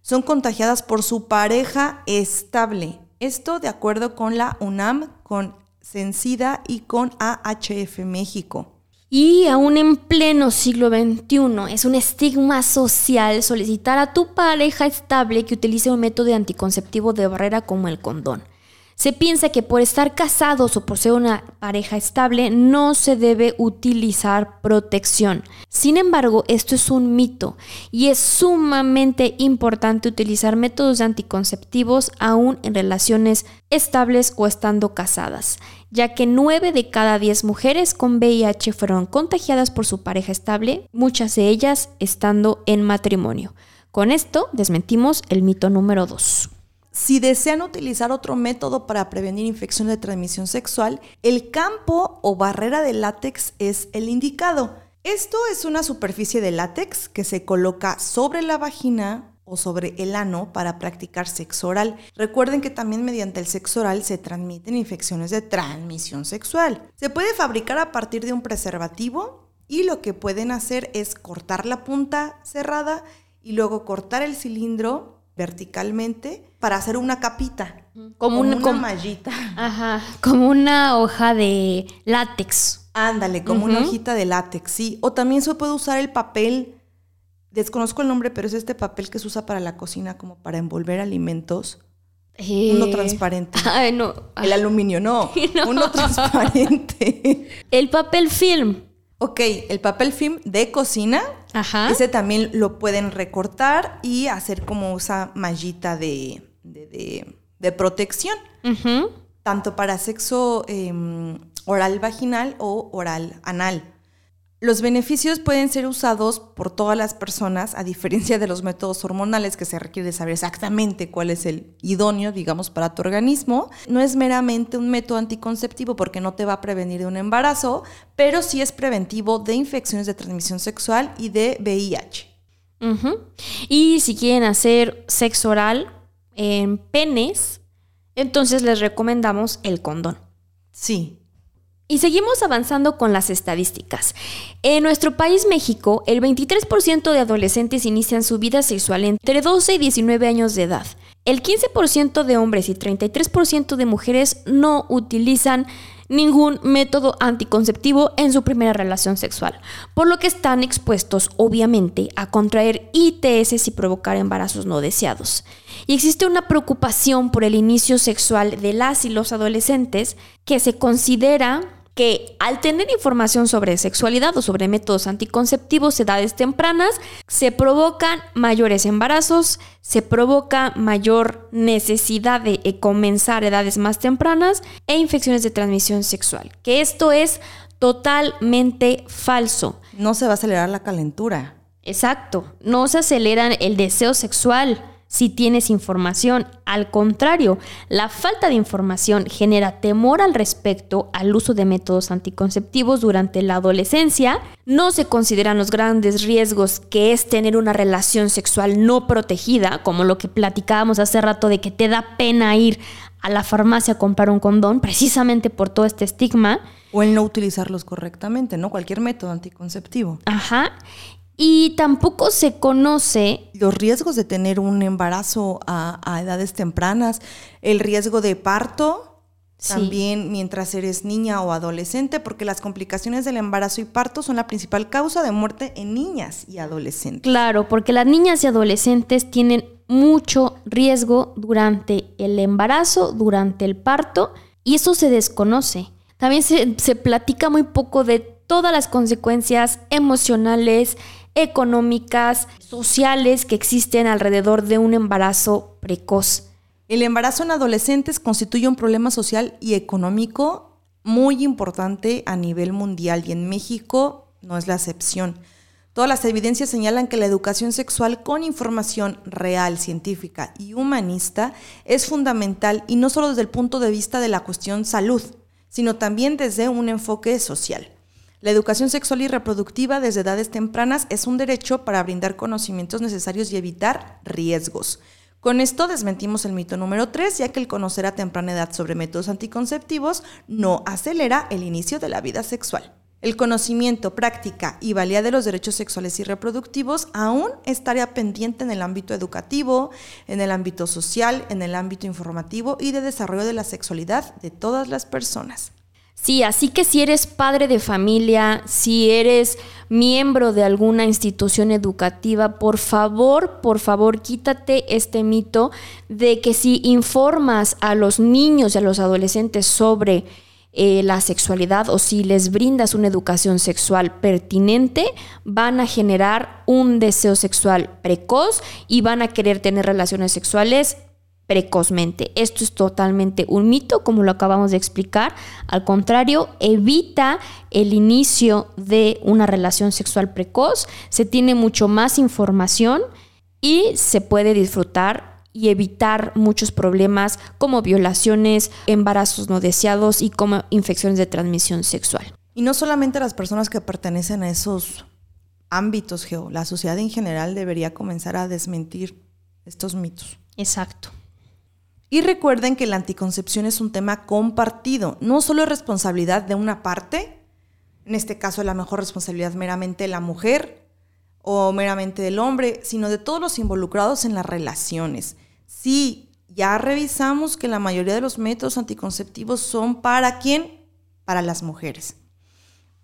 son contagiadas por su pareja estable. Esto de acuerdo con la UNAM, con Censida y con AHF México. Y aún en pleno siglo XXI es un estigma social solicitar a tu pareja estable que utilice un método anticonceptivo de barrera como el condón. Se piensa que por estar casados o por ser una pareja estable no se debe utilizar protección. Sin embargo, esto es un mito y es sumamente importante utilizar métodos anticonceptivos aún en relaciones estables o estando casadas, ya que 9 de cada 10 mujeres con VIH fueron contagiadas por su pareja estable, muchas de ellas estando en matrimonio. Con esto desmentimos el mito número 2. Si desean utilizar otro método para prevenir infecciones de transmisión sexual, el campo o barrera de látex es el indicado. Esto es una superficie de látex que se coloca sobre la vagina o sobre el ano para practicar sexo oral. Recuerden que también mediante el sexo oral se transmiten infecciones de transmisión sexual. Se puede fabricar a partir de un preservativo y lo que pueden hacer es cortar la punta cerrada y luego cortar el cilindro verticalmente para hacer una capita. Como, una, como- mallita. Ajá, como una hoja de látex. Ándale, como una hojita de látex, sí. O también se puede usar el papel, desconozco el nombre, pero es este papel que se usa para la cocina, como para envolver alimentos. Uno Eh, transparente. Ay, no. El aluminio, no. No. Uno transparente. El papel film. ok, el papel film de cocina. Ajá. Ese también lo pueden recortar y hacer como esa mallita de, de, de- protección, tanto para sexo em, oral vaginal o oral anal. Los beneficios pueden ser usados por todas las personas, a diferencia de los métodos hormonales que se requiere saber exactamente cuál es el idóneo, digamos, para tu organismo. No es meramente un método anticonceptivo porque no te va a prevenir de un embarazo, pero sí es preventivo de infecciones de transmisión sexual y de VIH. Y si quieren hacer sexo oral en penes, entonces les recomendamos el condón. Sí, Y seguimos avanzando con las estadísticas. En nuestro país, México, el 23% de adolescentes inician su vida sexual entre 12 y 19 años de edad. El 15% de hombres y 33% de mujeres no utilizan ningún método anticonceptivo en su primera relación sexual, por lo que están expuestos obviamente a contraer ITS y provocar embarazos no deseados. Y existe una preocupación por el inicio sexual de las y los adolescentes que se considera que al tener información sobre sexualidad o sobre métodos anticonceptivos a edades tempranas, se provocan mayores embarazos, se provoca mayor necesidad de eh, comenzar edades más tempranas e infecciones de transmisión sexual. Que esto es totalmente falso. no se va a acelerar la calentura. Exacto, no se aceleran el deseo sexual si tienes información. Al contrario, la falta de información genera temor al respecto al uso de métodos anticonceptivos durante la adolescencia. No se consideran los grandes riesgos que es tener una relación sexual no protegida, como lo que platicábamos hace rato de que te da pena ir a la farmacia a comprar un condón, precisamente por todo este estigma. O el no utilizarlos correctamente, ¿no? Cualquier método anticonceptivo. Ajá. Y tampoco se conoce Los riesgos de tener un embarazo a, a edades tempranas, el riesgo de parto, Sí. también mientras eres niña o adolescente, porque las complicaciones del embarazo y parto son la principal causa de muerte en niñas y adolescentes. Claro, porque las niñas y adolescentes tienen mucho riesgo durante el embarazo, durante el parto, y eso se desconoce. También se, se platica muy poco de todas las consecuencias emocionales, económicas, sociales que existen alrededor de un embarazo precoz. El embarazo en adolescentes constituye un problema social y económico muy importante a nivel mundial y en México no es la excepción. Todas las evidencias señalan que la educación sexual con información real, científica y humanista es fundamental y no solo desde el punto de vista de la cuestión salud, sino también desde un enfoque social. La educación sexual y reproductiva desde edades tempranas es un derecho para brindar conocimientos necesarios y evitar riesgos. Con esto desmentimos el mito número 3, ya que el conocer a temprana edad sobre métodos anticonceptivos no acelera el inicio de la vida sexual. El conocimiento, práctica y valía de los derechos sexuales y reproductivos aún estaría pendiente en el ámbito educativo, en el ámbito social, en el ámbito informativo y de desarrollo de la sexualidad de todas las personas. Sí, así que si eres padre de familia, si eres miembro de alguna institución educativa, por favor, por favor, quítate este mito de que si informas a los niños y a los adolescentes sobre eh, la sexualidad o si les brindas una educación sexual pertinente, van a generar un deseo sexual precoz y van a querer tener relaciones sexuales precozmente. Esto es totalmente un mito, como lo acabamos de explicar. Al contrario, evita el inicio de una relación sexual precoz, se tiene mucho más información y se puede disfrutar y evitar muchos problemas como violaciones, embarazos no deseados y como infecciones de transmisión sexual. Y no solamente las personas que pertenecen a esos ámbitos, Geo, la sociedad en general debería comenzar a desmentir estos mitos. Exacto. Y recuerden que la anticoncepción es un tema compartido, no solo es responsabilidad de una parte, en este caso la mejor responsabilidad meramente de la mujer o meramente del hombre, sino de todos los involucrados en las relaciones. Sí, ya revisamos que la mayoría de los métodos anticonceptivos son para quién? Para las mujeres.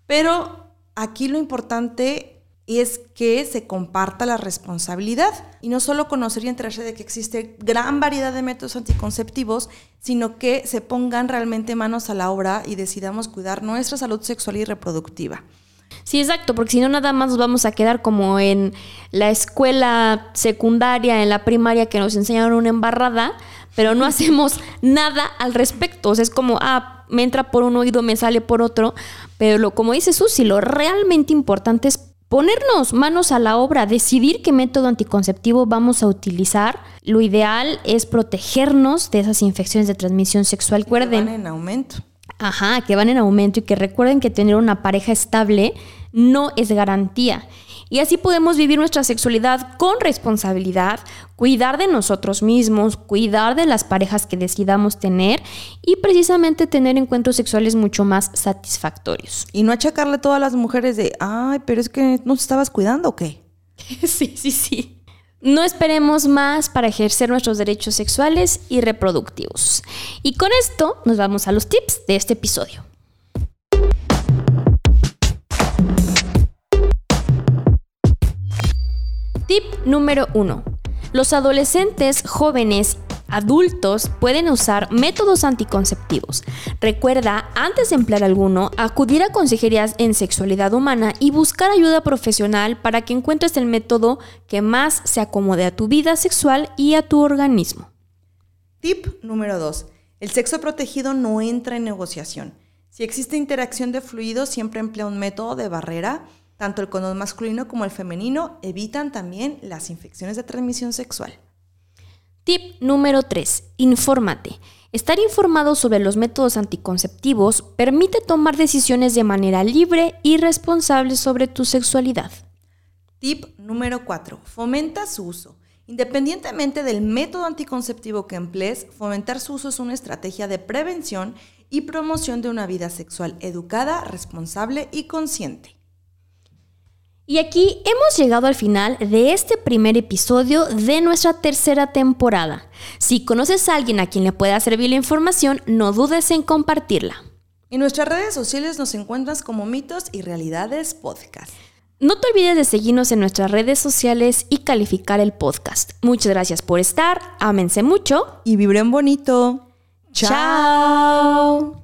Pero aquí lo importante es que se comparta la responsabilidad y no solo conocer y enterarse de que existe gran variedad de métodos anticonceptivos, sino que se pongan realmente manos a la obra y decidamos cuidar nuestra salud sexual y reproductiva. Sí, exacto, porque si no nada más nos vamos a quedar como en la escuela secundaria, en la primaria que nos enseñaron una embarrada, pero no hacemos nada al respecto. O sea, es como, ah, me entra por un oído, me sale por otro, pero lo, como dice Susi, lo realmente importante es ponernos manos a la obra, decidir qué método anticonceptivo vamos a utilizar. Lo ideal es protegernos de esas infecciones de transmisión sexual. Recuerden. Que van en aumento. Ajá, que van en aumento y que recuerden que tener una pareja estable no es garantía. Y así podemos vivir nuestra sexualidad con responsabilidad, cuidar de nosotros mismos, cuidar de las parejas que decidamos tener y precisamente tener encuentros sexuales mucho más satisfactorios. Y no achacarle a todas las mujeres de, ay, pero es que no te estabas cuidando o qué. sí, sí, sí. No esperemos más para ejercer nuestros derechos sexuales y reproductivos. Y con esto nos vamos a los tips de este episodio. Tip número 1. Los adolescentes, jóvenes, adultos pueden usar métodos anticonceptivos. Recuerda, antes de emplear alguno, acudir a consejerías en sexualidad humana y buscar ayuda profesional para que encuentres el método que más se acomode a tu vida sexual y a tu organismo. Tip número 2. El sexo protegido no entra en negociación. Si existe interacción de fluidos, siempre emplea un método de barrera tanto el condón masculino como el femenino evitan también las infecciones de transmisión sexual. Tip número 3. Infórmate. Estar informado sobre los métodos anticonceptivos permite tomar decisiones de manera libre y responsable sobre tu sexualidad. Tip número 4. Fomenta su uso. Independientemente del método anticonceptivo que emplees, fomentar su uso es una estrategia de prevención y promoción de una vida sexual educada, responsable y consciente. Y aquí hemos llegado al final de este primer episodio de nuestra tercera temporada. Si conoces a alguien a quien le pueda servir la información, no dudes en compartirla. En nuestras redes sociales nos encuentras como Mitos y Realidades Podcast. No te olvides de seguirnos en nuestras redes sociales y calificar el podcast. Muchas gracias por estar, ámense mucho y vibren bonito. Chao.